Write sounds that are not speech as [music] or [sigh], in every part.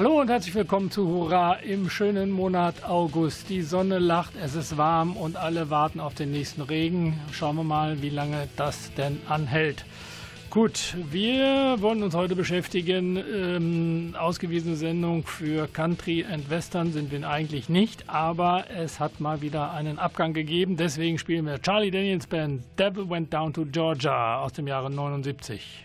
Hallo und herzlich willkommen zu Hurra im schönen Monat August. Die Sonne lacht, es ist warm und alle warten auf den nächsten Regen. Schauen wir mal, wie lange das denn anhält. Gut, wir wollen uns heute beschäftigen. Ähm, ausgewiesene Sendung für Country and Western sind wir eigentlich nicht, aber es hat mal wieder einen Abgang gegeben. Deswegen spielen wir Charlie Daniels Band Devil Went Down to Georgia aus dem Jahre 79.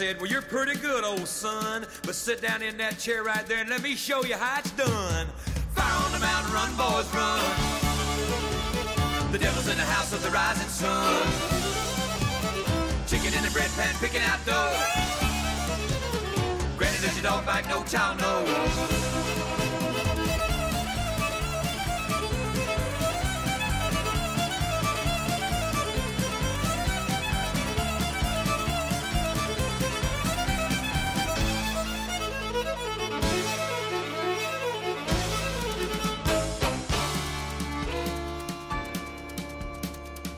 Said, Well, you're pretty good, old son. But sit down in that chair right there and let me show you how it's done. Fire on the mountain, run, boys, run. The devil's in the house of the rising sun. Chicken in the bread pan, picking out dough. Granny, does your dog bite? No child knows.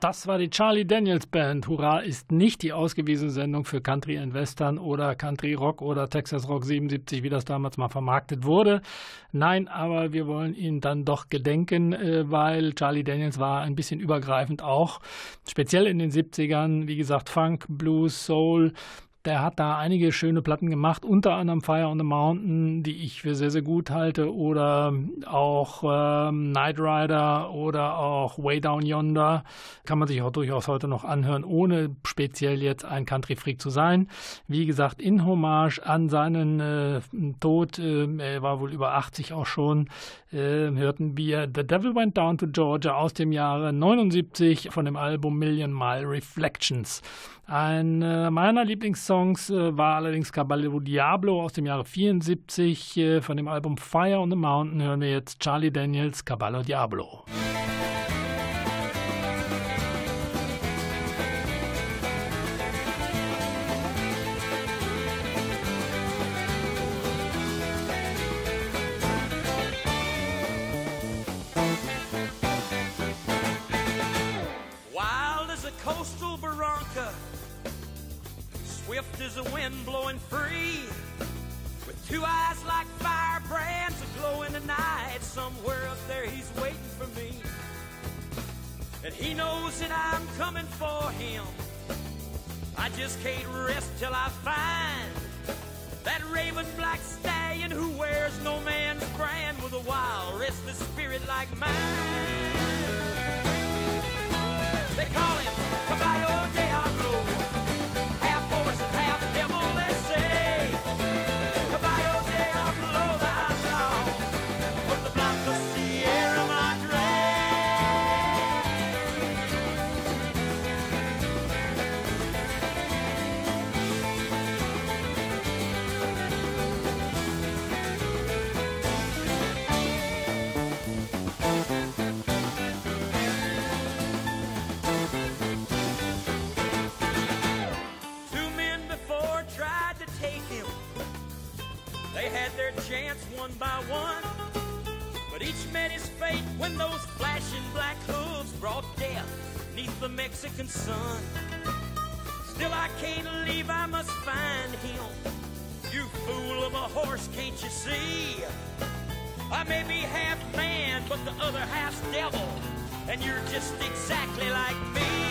Das war die Charlie Daniels Band. Hurra ist nicht die ausgewiesene Sendung für Country and Western oder Country Rock oder Texas Rock 77, wie das damals mal vermarktet wurde. Nein, aber wir wollen ihn dann doch gedenken, äh, weil Charlie Daniels war ein bisschen übergreifend auch, speziell in den 70ern, wie gesagt, Funk, Blues, Soul, Der hat da einige schöne Platten gemacht, unter anderem Fire on the Mountain, die ich für sehr, sehr gut halte, oder auch ähm, Knight Rider oder auch Way Down Yonder. Kann man sich auch durchaus heute noch anhören, ohne speziell jetzt ein Country-Freak zu sein. Wie gesagt, in Hommage an seinen äh, Tod, äh, er war wohl über 80 auch schon, äh, hörten wir The Devil Went Down to Georgia aus dem Jahre 79 von dem Album Million Mile Reflections. Ein meiner Lieblingssongs äh, war allerdings Caballero Diablo aus dem Jahre 74. Äh, von dem Album Fire on the Mountain hören wir jetzt Charlie Daniels Caballo Diablo. Swift as a wind blowing free. With two eyes like firebrands aglow in the night. Somewhere up there he's waiting for me. And he knows that I'm coming for him. I just can't rest till I find that raven black stallion who wears no man's brand with a wild, restless spirit like mine. Chance one by one. But each met his fate when those flashing black hooves brought death neath the Mexican sun. Still, I can't leave, I must find him. You fool of a horse, can't you see? I may be half man, but the other half's devil, and you're just exactly like me.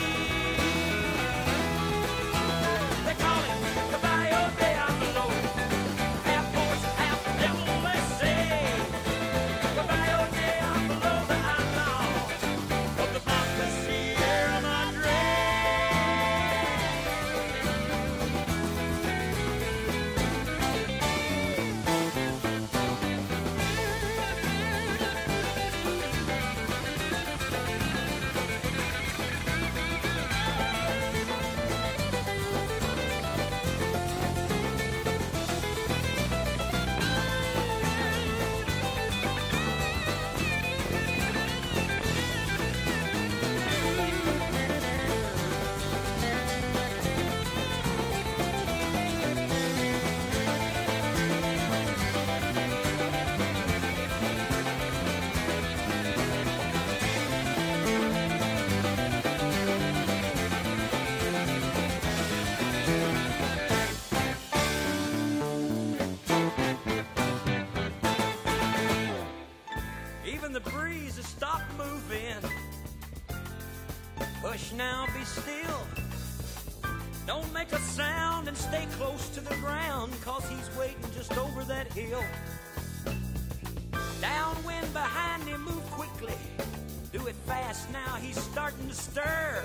wheel. Downwind behind him, move quickly. Do it fast now, he's starting to stir.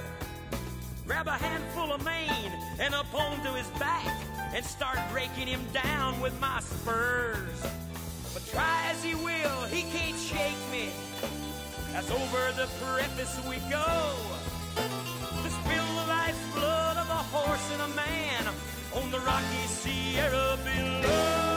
Grab a handful of mane and up onto his back and start breaking him down with my spurs. But try as he will, he can't shake me. As over the preface we go. to spill the lifeblood of a horse and a man on the rocky Sierra below.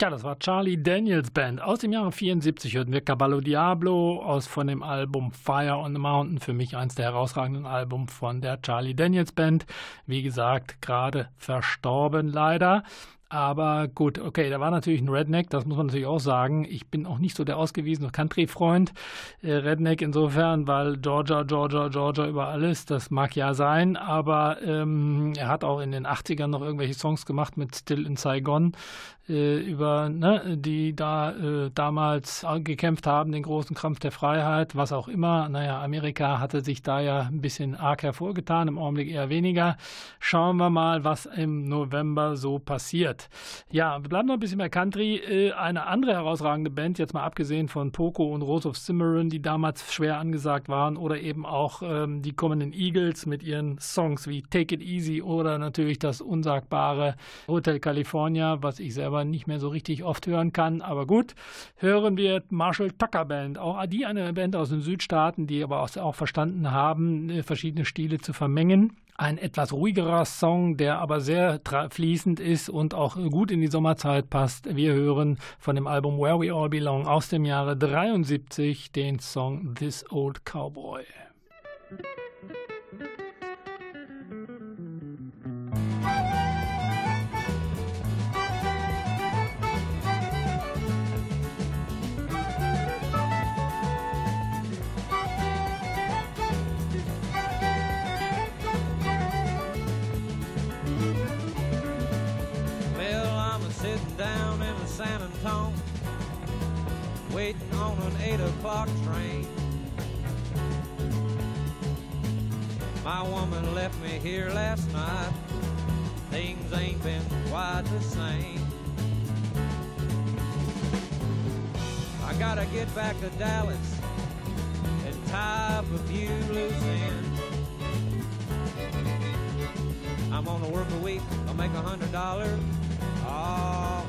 Tja, das war Charlie Daniels Band. Aus dem Jahre 74 hörten wir Caballo Diablo aus von dem Album Fire on the Mountain. Für mich eins der herausragenden Alben von der Charlie Daniels Band. Wie gesagt, gerade verstorben leider. Aber gut, okay, da war natürlich ein Redneck, das muss man natürlich auch sagen. Ich bin auch nicht so der ausgewiesene Country-Freund. Äh, Redneck insofern, weil Georgia, Georgia, Georgia über alles, das mag ja sein, aber ähm, er hat auch in den 80ern noch irgendwelche Songs gemacht mit Still in Saigon über, ne, die da äh, damals gekämpft haben, den großen Kampf der Freiheit, was auch immer. Naja, Amerika hatte sich da ja ein bisschen arg hervorgetan, im Augenblick eher weniger. Schauen wir mal, was im November so passiert. Ja, wir bleiben noch ein bisschen bei Country. Äh, eine andere herausragende Band, jetzt mal abgesehen von Poco und Rose of Cimarron, die damals schwer angesagt waren, oder eben auch ähm, die kommenden Eagles mit ihren Songs wie Take It Easy oder natürlich das unsagbare Hotel California, was ich selber nicht mehr so richtig oft hören kann. Aber gut, hören wir Marshall Tucker Band. Auch die eine Band aus den Südstaaten, die aber auch verstanden haben, äh, verschiedene Stile zu vermengen. Ein etwas ruhigerer Song, der aber sehr fließend ist und auch gut in die Sommerzeit passt. Wir hören von dem Album Where We All Belong aus dem Jahre 73 den Song This Old Cowboy. San o'clock train. My woman left me here last night. Things ain't been quite the same. I gotta get back to Dallas and tie up a few loose ends. I'm on a work a week, I'll make a hundred dollars. Oh,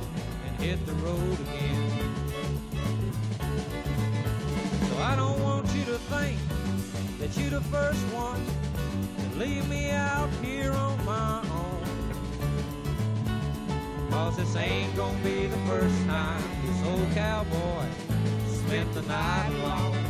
hit the road first one to leave me out here on my own. Cause this ain't gonna be the first time this old cowboy spent the night alone.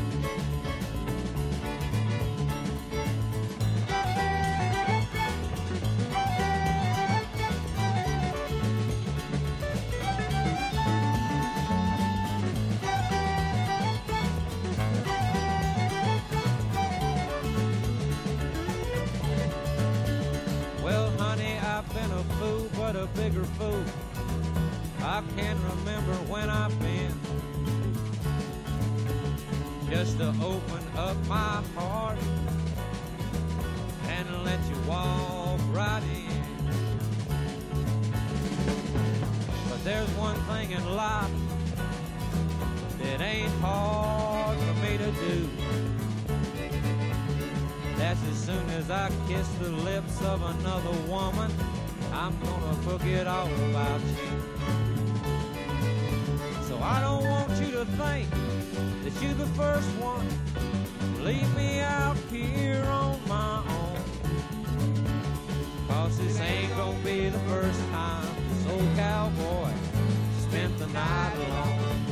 Hard for me to do. That's as soon as I kiss the lips of another woman I'm gonna forget all about you. So I don't want you to think that you're the first one. Leave me out here on my own. Cause this ain't gonna be the first time this old cowboy spent the night alone.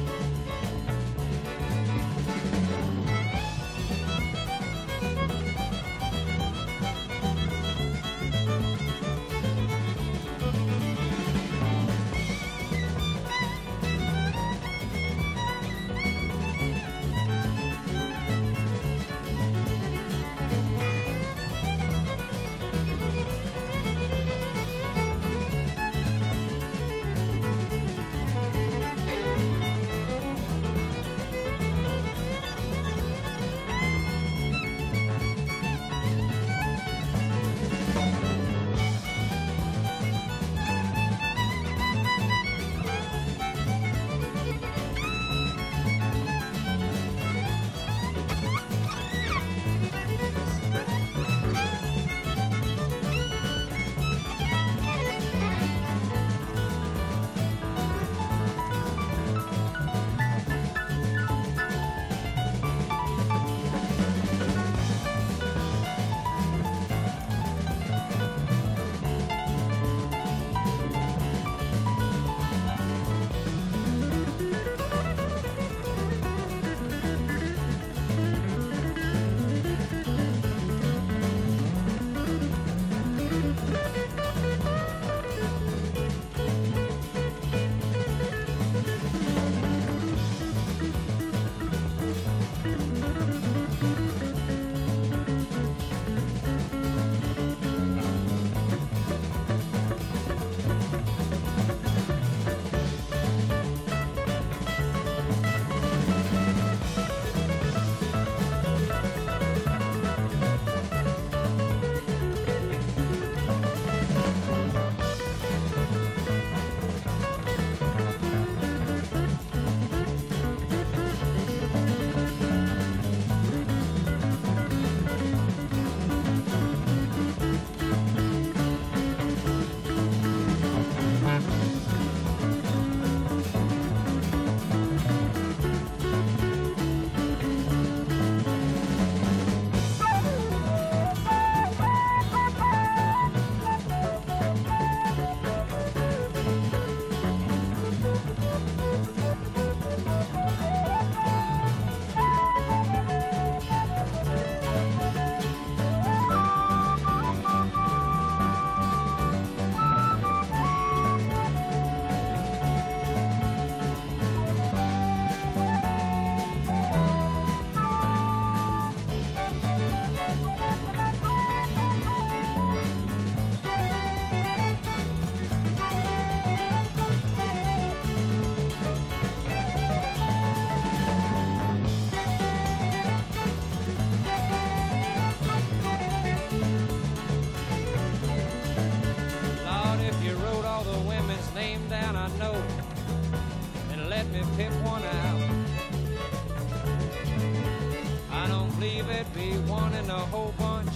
Believe it'd be one in a whole bunch.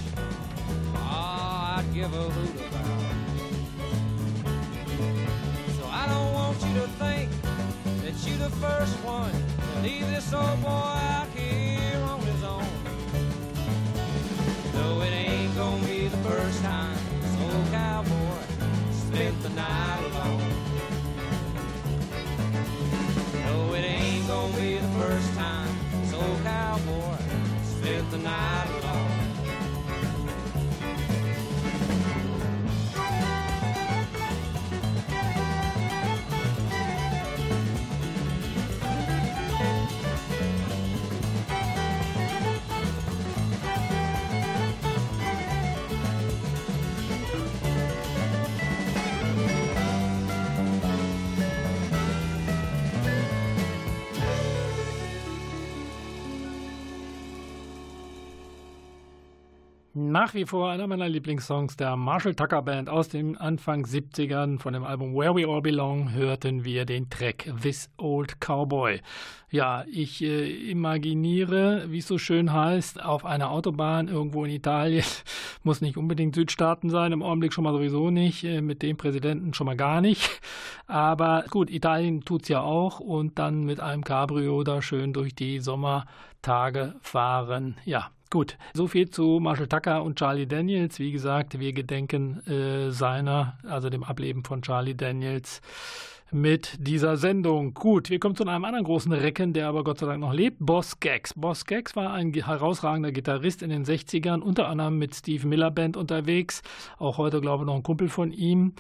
Oh, I'd give a hoot about. So I don't want you to think that you're the first one to leave this old boy out here on his own. No, it ain't gonna be the first time this old cowboy spent the night alone. The night alone. Nach wie vor einer meiner Lieblingssongs der Marshall Tucker Band aus den Anfang 70ern. Von dem Album Where We All Belong hörten wir den Track This Old Cowboy. Ja, ich äh, imaginiere, wie es so schön heißt, auf einer Autobahn irgendwo in Italien. [laughs] Muss nicht unbedingt Südstaaten sein, im Augenblick schon mal sowieso nicht, äh, mit dem Präsidenten schon mal gar nicht. [laughs] Aber gut, Italien tut's ja auch und dann mit einem Cabrio da schön durch die Sommertage fahren. Ja, Gut, so viel zu Marshall Tucker und Charlie Daniels. Wie gesagt, wir gedenken äh, seiner, also dem Ableben von Charlie Daniels mit dieser Sendung. Gut, wir kommen zu einem anderen großen Recken, der aber Gott sei Dank noch lebt. Boss Gags. Boss Gags war ein herausragender Gitarrist in den 60ern, unter anderem mit Steve Miller Band unterwegs. Auch heute, glaube ich, noch ein Kumpel von ihm.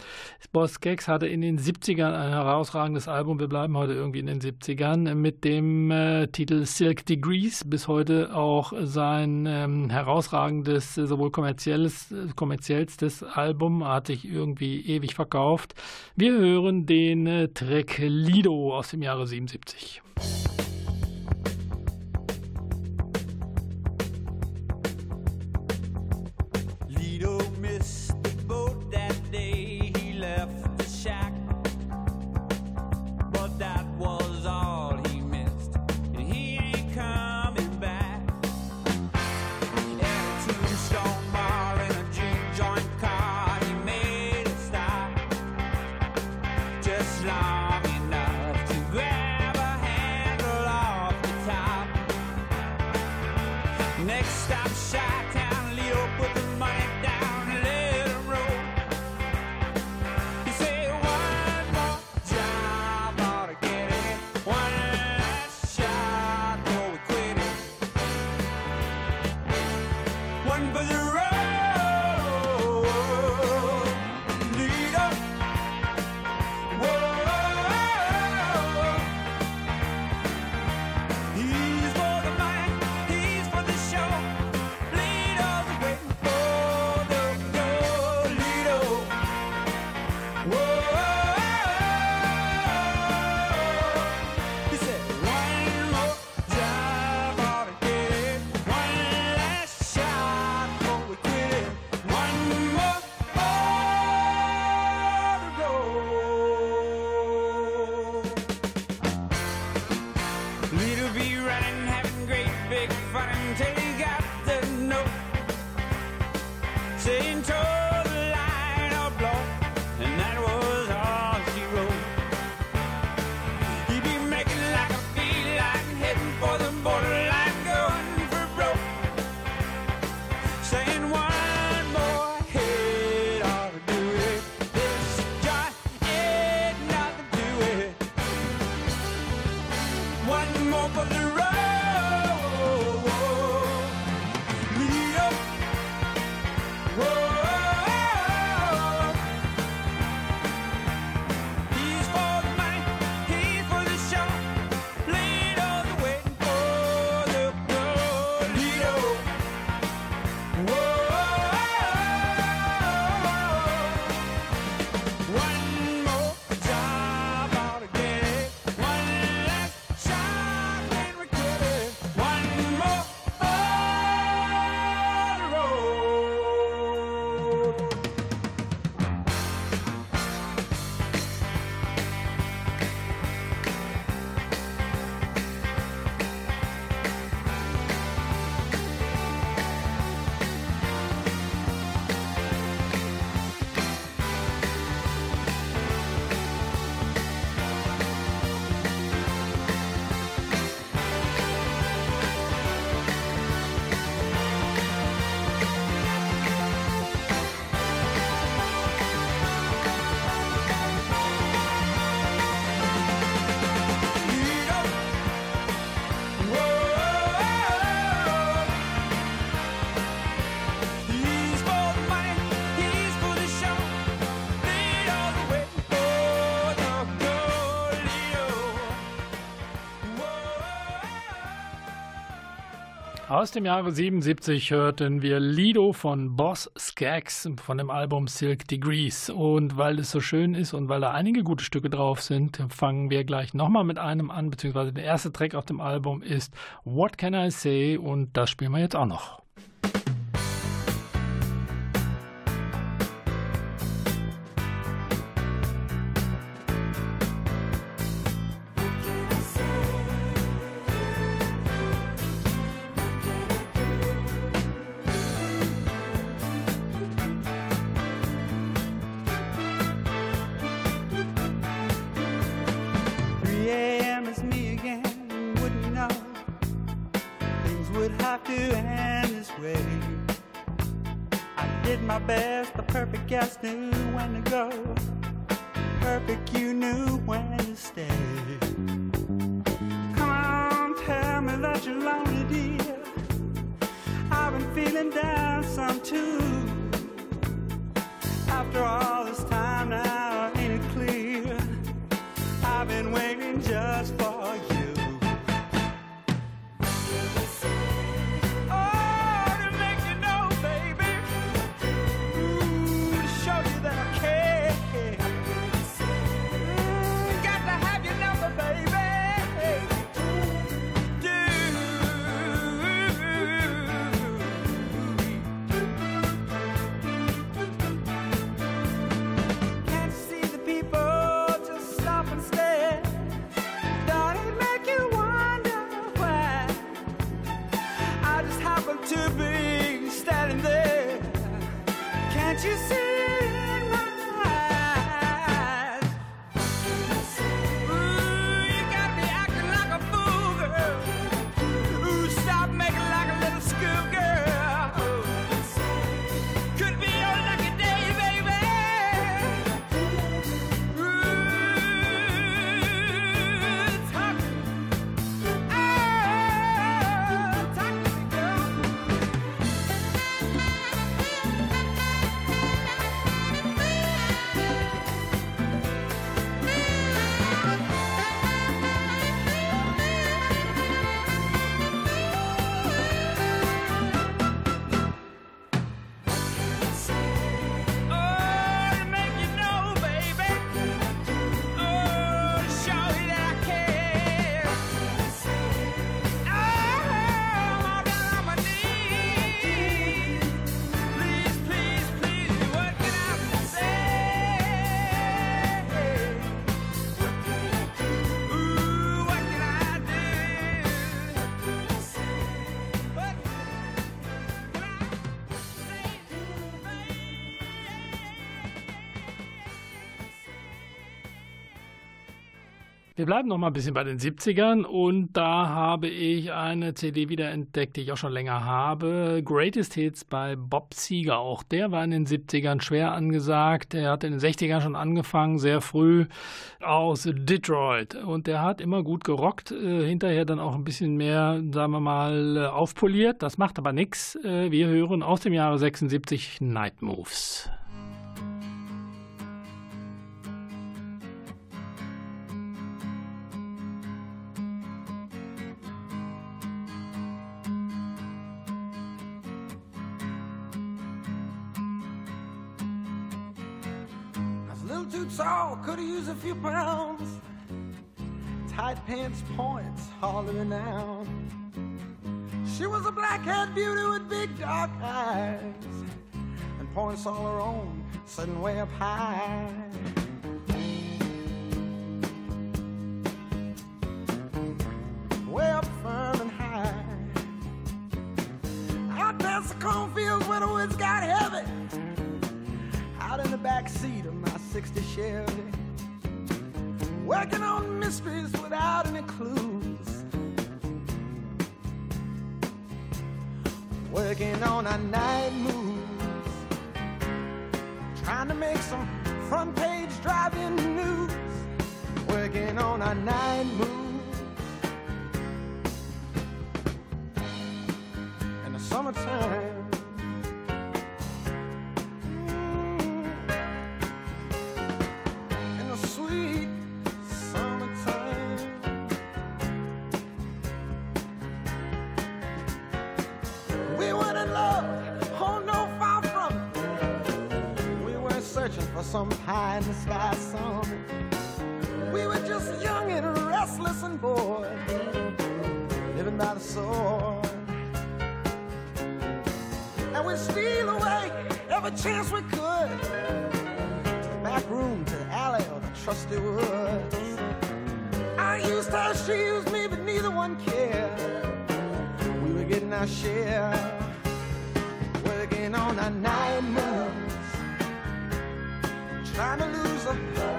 Boss Gags hatte in den 70ern ein herausragendes Album. Wir bleiben heute irgendwie in den 70ern mit dem äh, Titel Silk Degrees. Bis heute auch sein ähm, herausragendes, sowohl kommerzielles, kommerziellstes Album. Hat sich irgendwie ewig verkauft. Wir hören den äh, Track Lido aus dem Jahre 77. mountain top. Aus dem Jahre 77 hörten wir Lido von Boss Skaggs von dem Album Silk Degrees. Und weil es so schön ist und weil da einige gute Stücke drauf sind, fangen wir gleich nochmal mit einem an, beziehungsweise der erste Track auf dem Album ist What Can I Say und das spielen wir jetzt auch noch. Can't you see? Wir bleiben noch mal ein bisschen bei den 70ern und da habe ich eine CD wiederentdeckt, die ich auch schon länger habe. Greatest Hits bei Bob Seger. Auch der war in den 70ern schwer angesagt. Er hat in den 60ern schon angefangen, sehr früh aus Detroit. Und der hat immer gut gerockt, äh, hinterher dann auch ein bisschen mehr, sagen wir mal, aufpoliert. Das macht aber nichts. Äh, wir hören aus dem Jahre 76 Night Moves. Tall, could've used a few pounds. Tight pants points, hollering out. She was a black-haired beauty with big dark eyes and points all her own, sitting way up high. On a night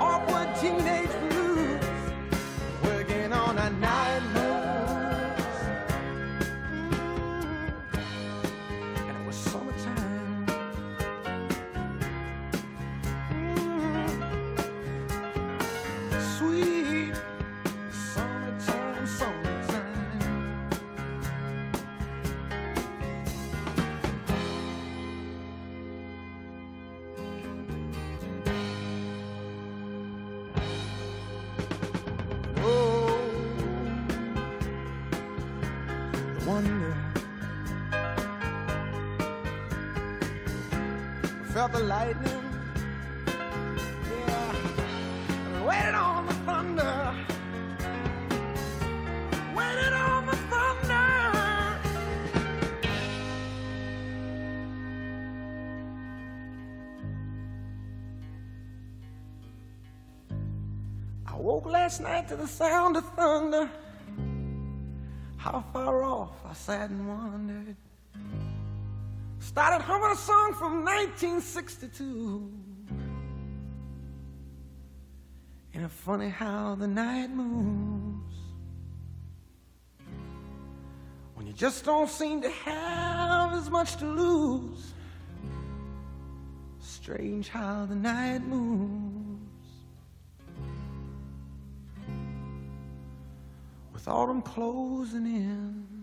awkward teenage lightning. Yeah. And waited on the thunder. Waited on the thunder. I woke last night to the sound of thunder. How far off I sat and wondered. Started humming a song from 1962. Ain't it funny how the night moves? When you just don't seem to have as much to lose. Strange how the night moves. With autumn closing in.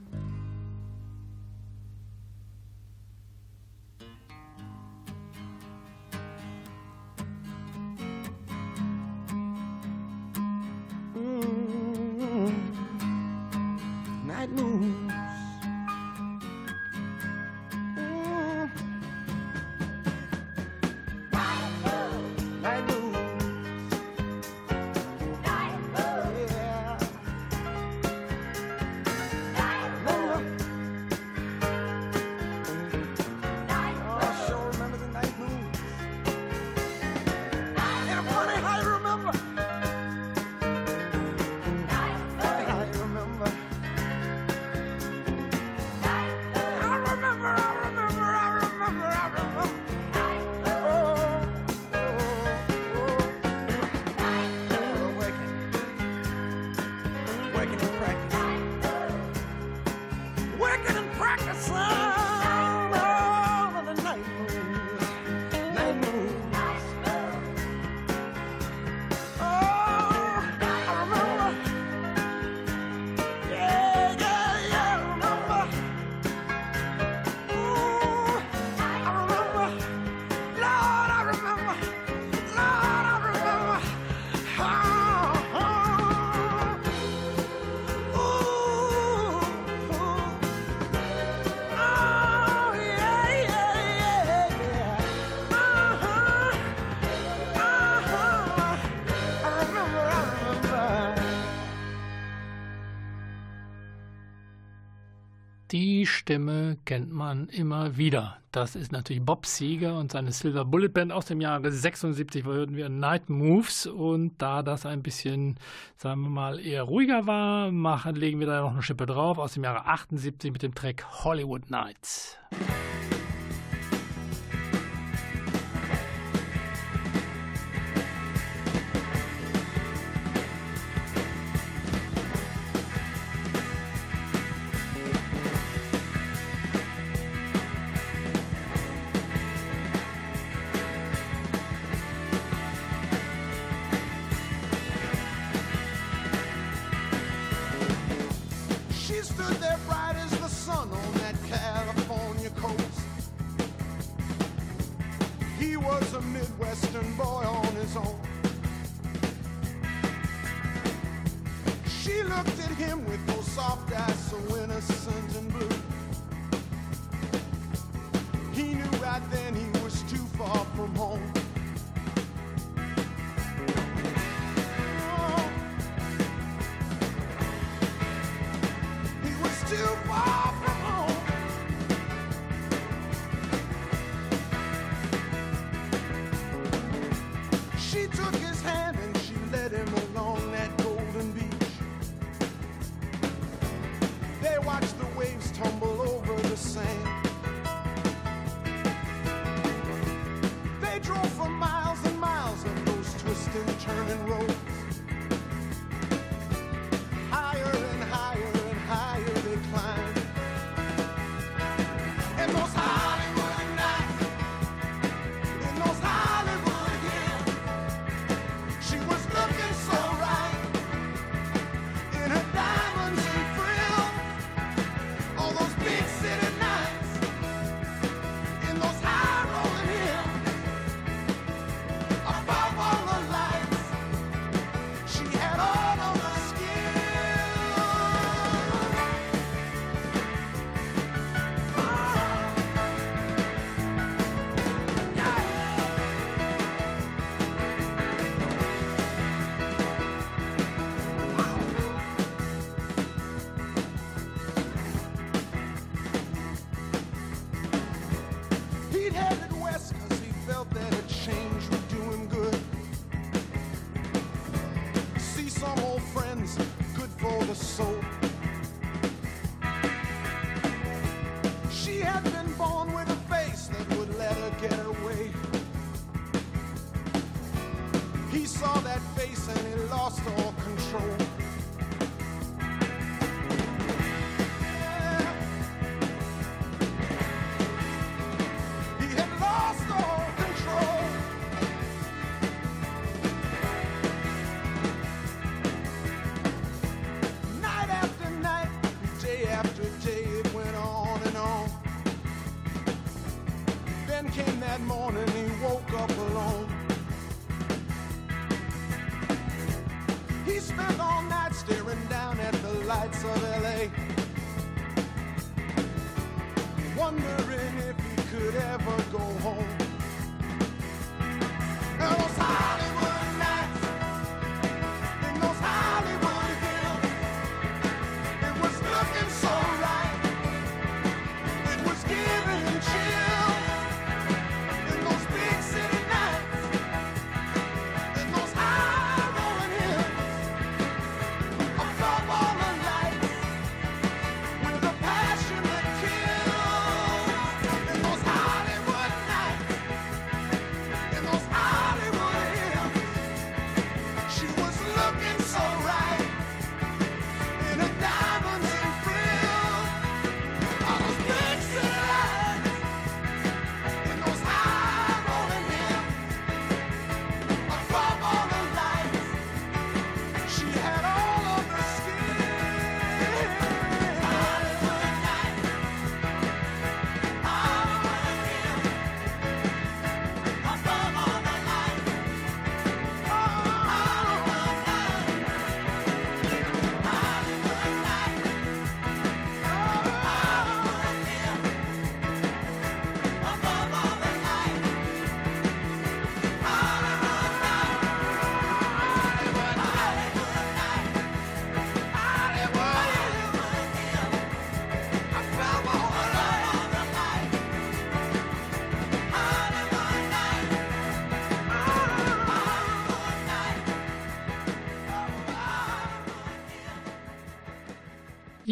Stimme kennt man immer wieder. Das ist natürlich Bob Seger und seine Silver Bullet Band aus dem Jahre 76, wo hörten wir Night Moves. Und da das ein bisschen, sagen wir mal, eher ruhiger war, machen, legen wir da noch eine Schippe drauf aus dem Jahre 78 mit dem Track Hollywood Nights.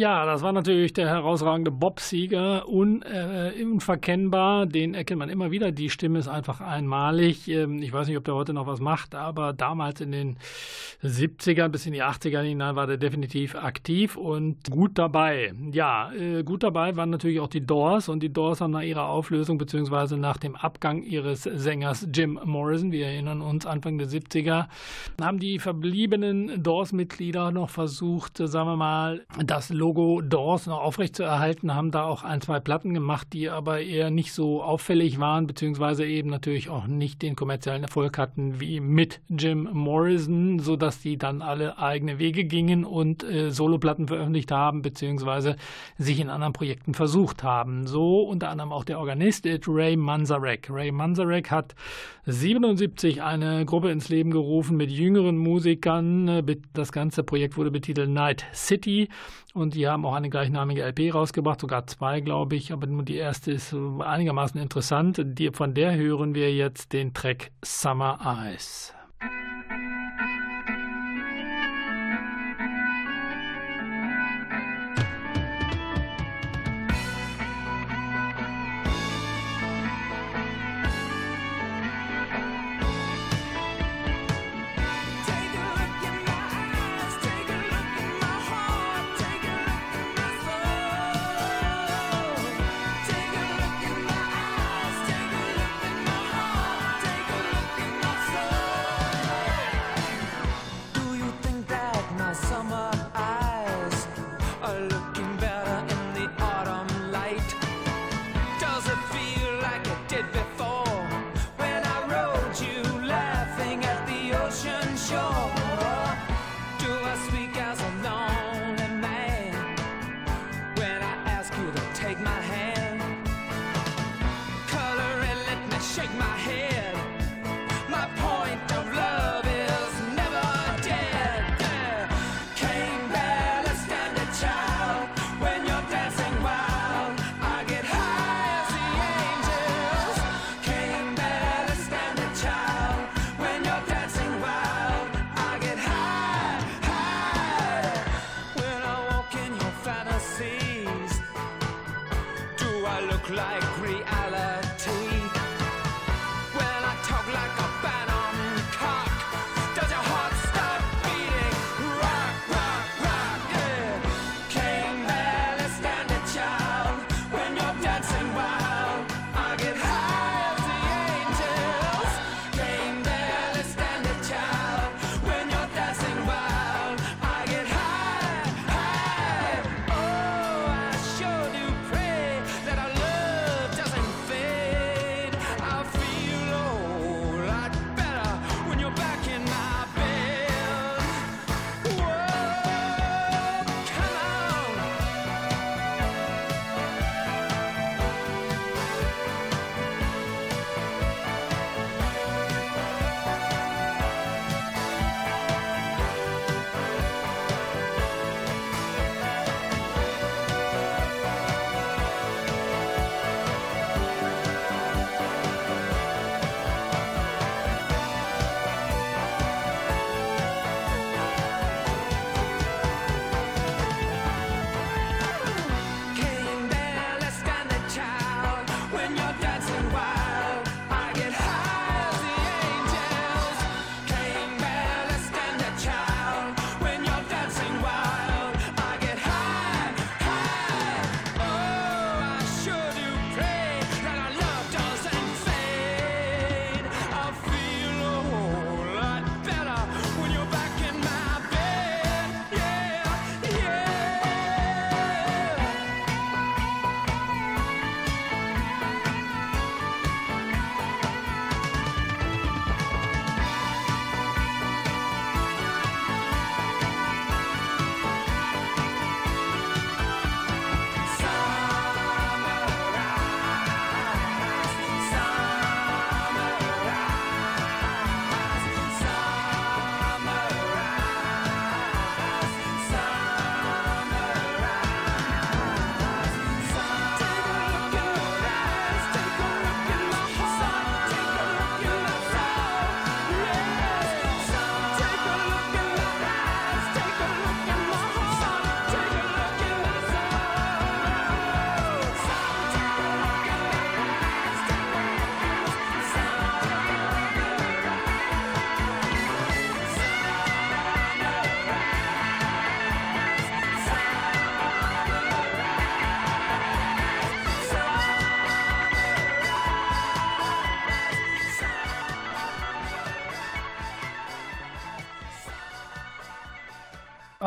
Ja, das war natürlich der herausragende Bob-Sieger, un, äh, unverkennbar. Den erkennt man immer wieder. Die Stimme ist einfach einmalig. Ähm, ich weiß nicht, ob der heute noch was macht, aber damals in den 70ern bis in die 80er hinein war der definitiv aktiv und gut dabei. Ja, äh, gut dabei waren natürlich auch die Doors und die Doors haben nach ihrer Auflösung beziehungsweise nach dem Abgang ihres Sängers Jim Morrison, wir erinnern uns Anfang der 70er, haben die verbliebenen Doors-Mitglieder noch versucht, sagen wir mal, das Logo Logo Doors noch aufrechtzuerhalten, haben da auch ein, zwei Platten gemacht, die aber eher nicht so auffällig waren, beziehungsweise eben natürlich auch nicht den kommerziellen Erfolg hatten wie mit Jim Morrison, sodass dass die dann alle eigene Wege gingen und äh, Soloplatten veröffentlicht haben, beziehungsweise sich in anderen Projekten versucht haben. So unter anderem auch der Organist Ray Manzarek. Ray Manzarek hat 77 eine Gruppe ins Leben gerufen mit jüngeren Musikern. Das ganze Projekt wurde betitelt Night City und die haben auch eine gleichnamige LP rausgebracht, sogar zwei, glaube ich, aber nur die erste ist einigermaßen interessant. Von der hören wir jetzt den Track Summer Eyes.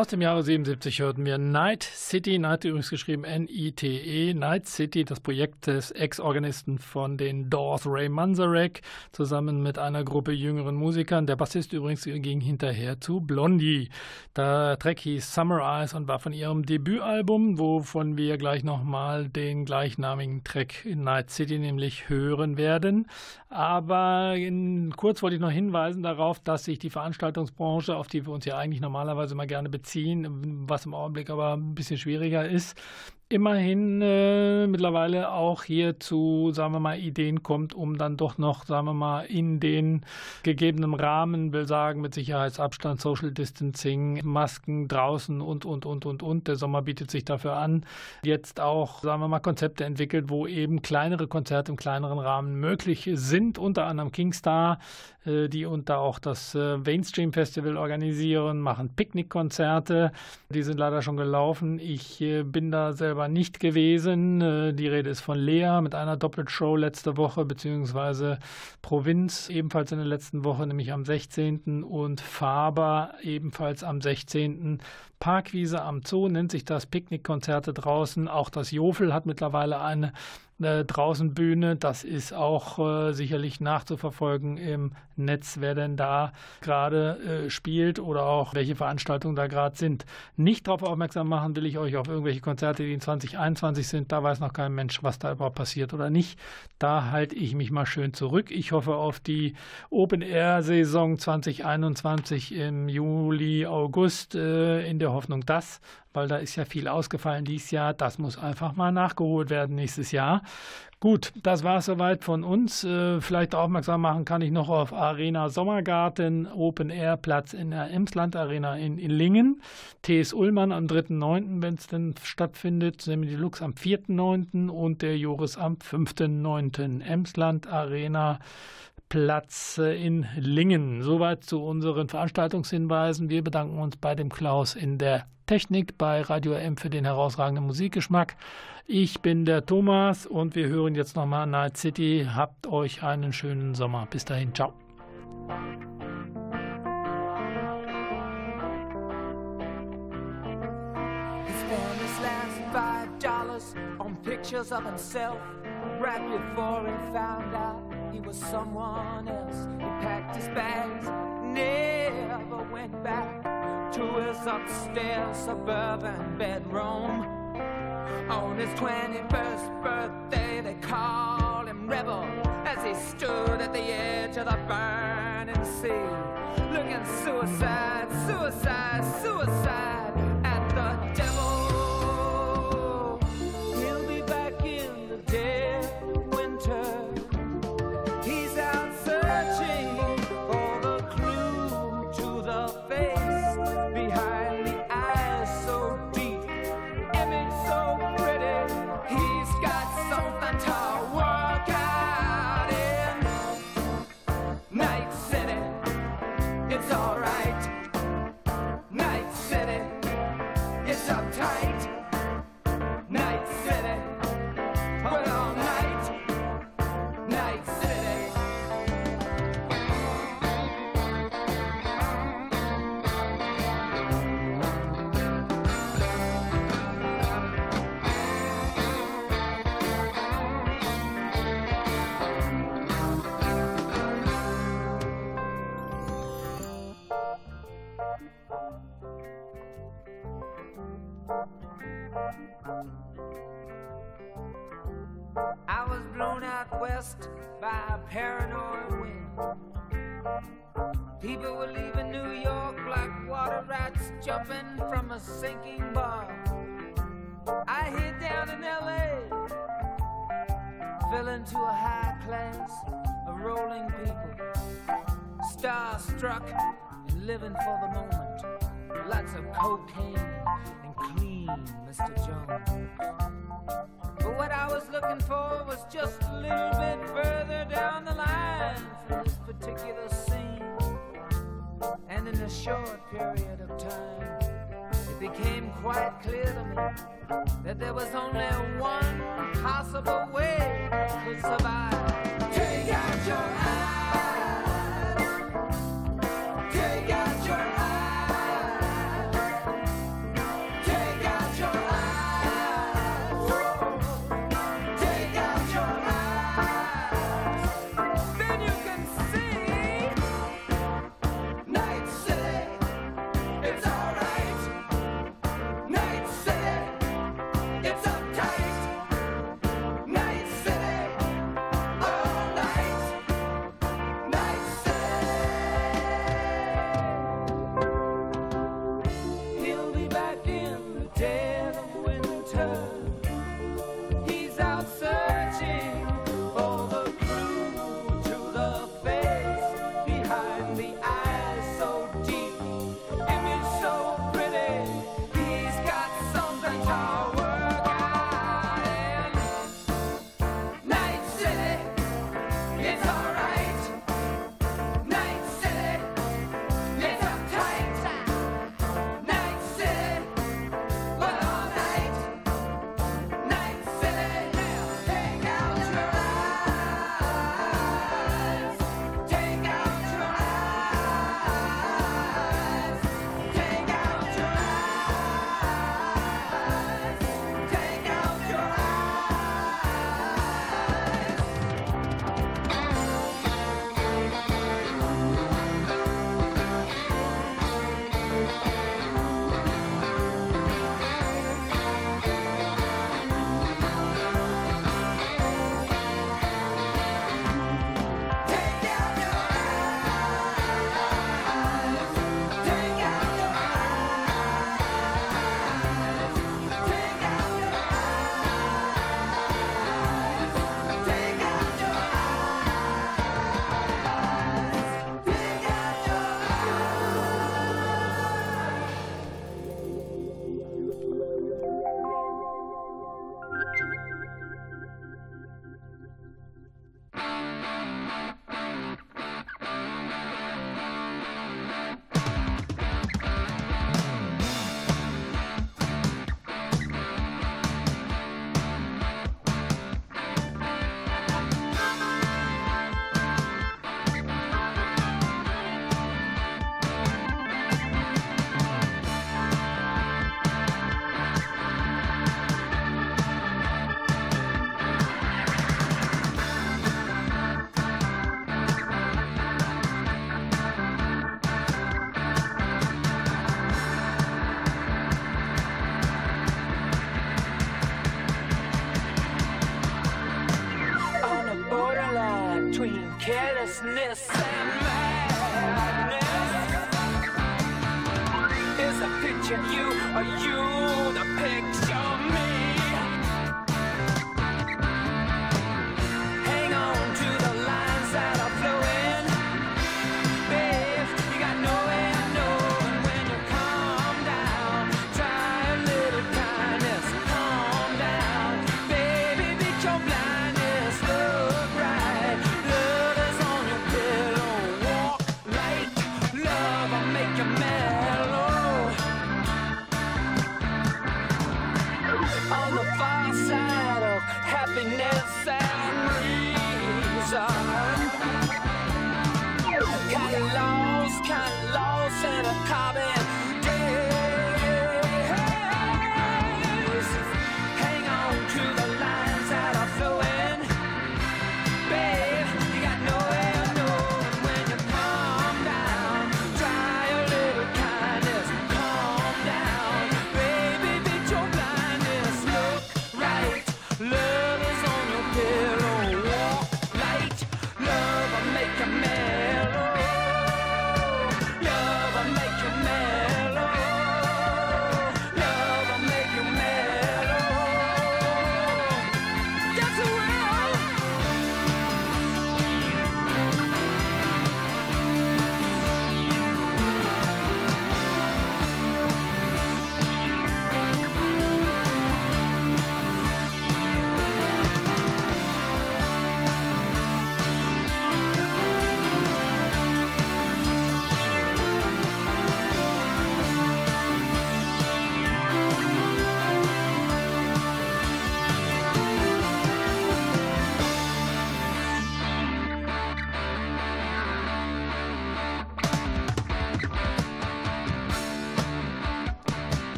Aus dem Jahre 77 hörten wir Night City, Night übrigens geschrieben N-I-T-E, Night City, das Projekt des Ex-Organisten von den Doors, Ray Manzarek, zusammen mit einer Gruppe jüngeren Musikern. Der Bassist übrigens ging hinterher zu Blondie. Der Track hieß Summer Eyes und war von ihrem Debütalbum, wovon wir gleich nochmal den gleichnamigen Track Night City nämlich hören werden. Aber in, kurz wollte ich noch hinweisen darauf, dass sich die Veranstaltungsbranche, auf die wir uns ja eigentlich normalerweise mal gerne beziehen, was im Augenblick aber ein bisschen schwieriger ist, immerhin äh, mittlerweile auch hier zu, sagen wir mal, Ideen kommt, um dann doch noch, sagen wir mal, in den gegebenen Rahmen, will sagen, mit Sicherheitsabstand, Social Distancing, Masken draußen und, und, und, und, und. Der Sommer bietet sich dafür an. Jetzt auch, sagen wir mal, Konzepte entwickelt, wo eben kleinere Konzerte im kleineren Rahmen möglich sind, unter anderem Kingstar, äh, die unter auch das äh, Mainstream Festival organisieren, machen Picknickkonzerte. Die sind leider schon gelaufen. Ich äh, bin da selber nicht gewesen. Die Rede ist von Lea mit einer Doppelshow letzte Woche, beziehungsweise Provinz ebenfalls in der letzten Woche, nämlich am 16. und Faber ebenfalls am 16. Parkwiese am Zoo nennt sich das, Picknickkonzerte draußen. Auch das Jofel hat mittlerweile eine äh, draußen Bühne. Das ist auch äh, sicherlich nachzuverfolgen im Netz, wer denn da gerade äh, spielt oder auch welche Veranstaltungen da gerade sind. Nicht darauf aufmerksam machen will ich euch auf irgendwelche Konzerte, die in 2021 sind. Da weiß noch kein Mensch, was da überhaupt passiert oder nicht. Da halte ich mich mal schön zurück. Ich hoffe auf die Open-Air-Saison 2021 im Juli, August äh, in der Hoffnung, dass weil da ist ja viel ausgefallen dieses Jahr. Das muss einfach mal nachgeholt werden nächstes Jahr. Gut, das war es soweit von uns. Äh, vielleicht aufmerksam machen kann ich noch auf Arena Sommergarten, Open Air Platz in der Emsland Arena in, in Lingen. TS Ullmann am 3.9., wenn es denn stattfindet, Semi Deluxe am 4.9. und der Joris am 5.9. Emsland Arena Platz in Lingen. Soweit zu unseren Veranstaltungshinweisen. Wir bedanken uns bei dem Klaus in der Technik, bei Radio M für den herausragenden Musikgeschmack. Ich bin der Thomas und wir hören jetzt nochmal Night City. Habt euch einen schönen Sommer. Bis dahin, ciao. Pictures of himself right before he found out he was someone else. He packed his bags, never went back to his upstairs suburban bedroom. On his 21st birthday, they called him Rebel as he stood at the edge of the burning sea, looking suicide, suicide, suicide that there was only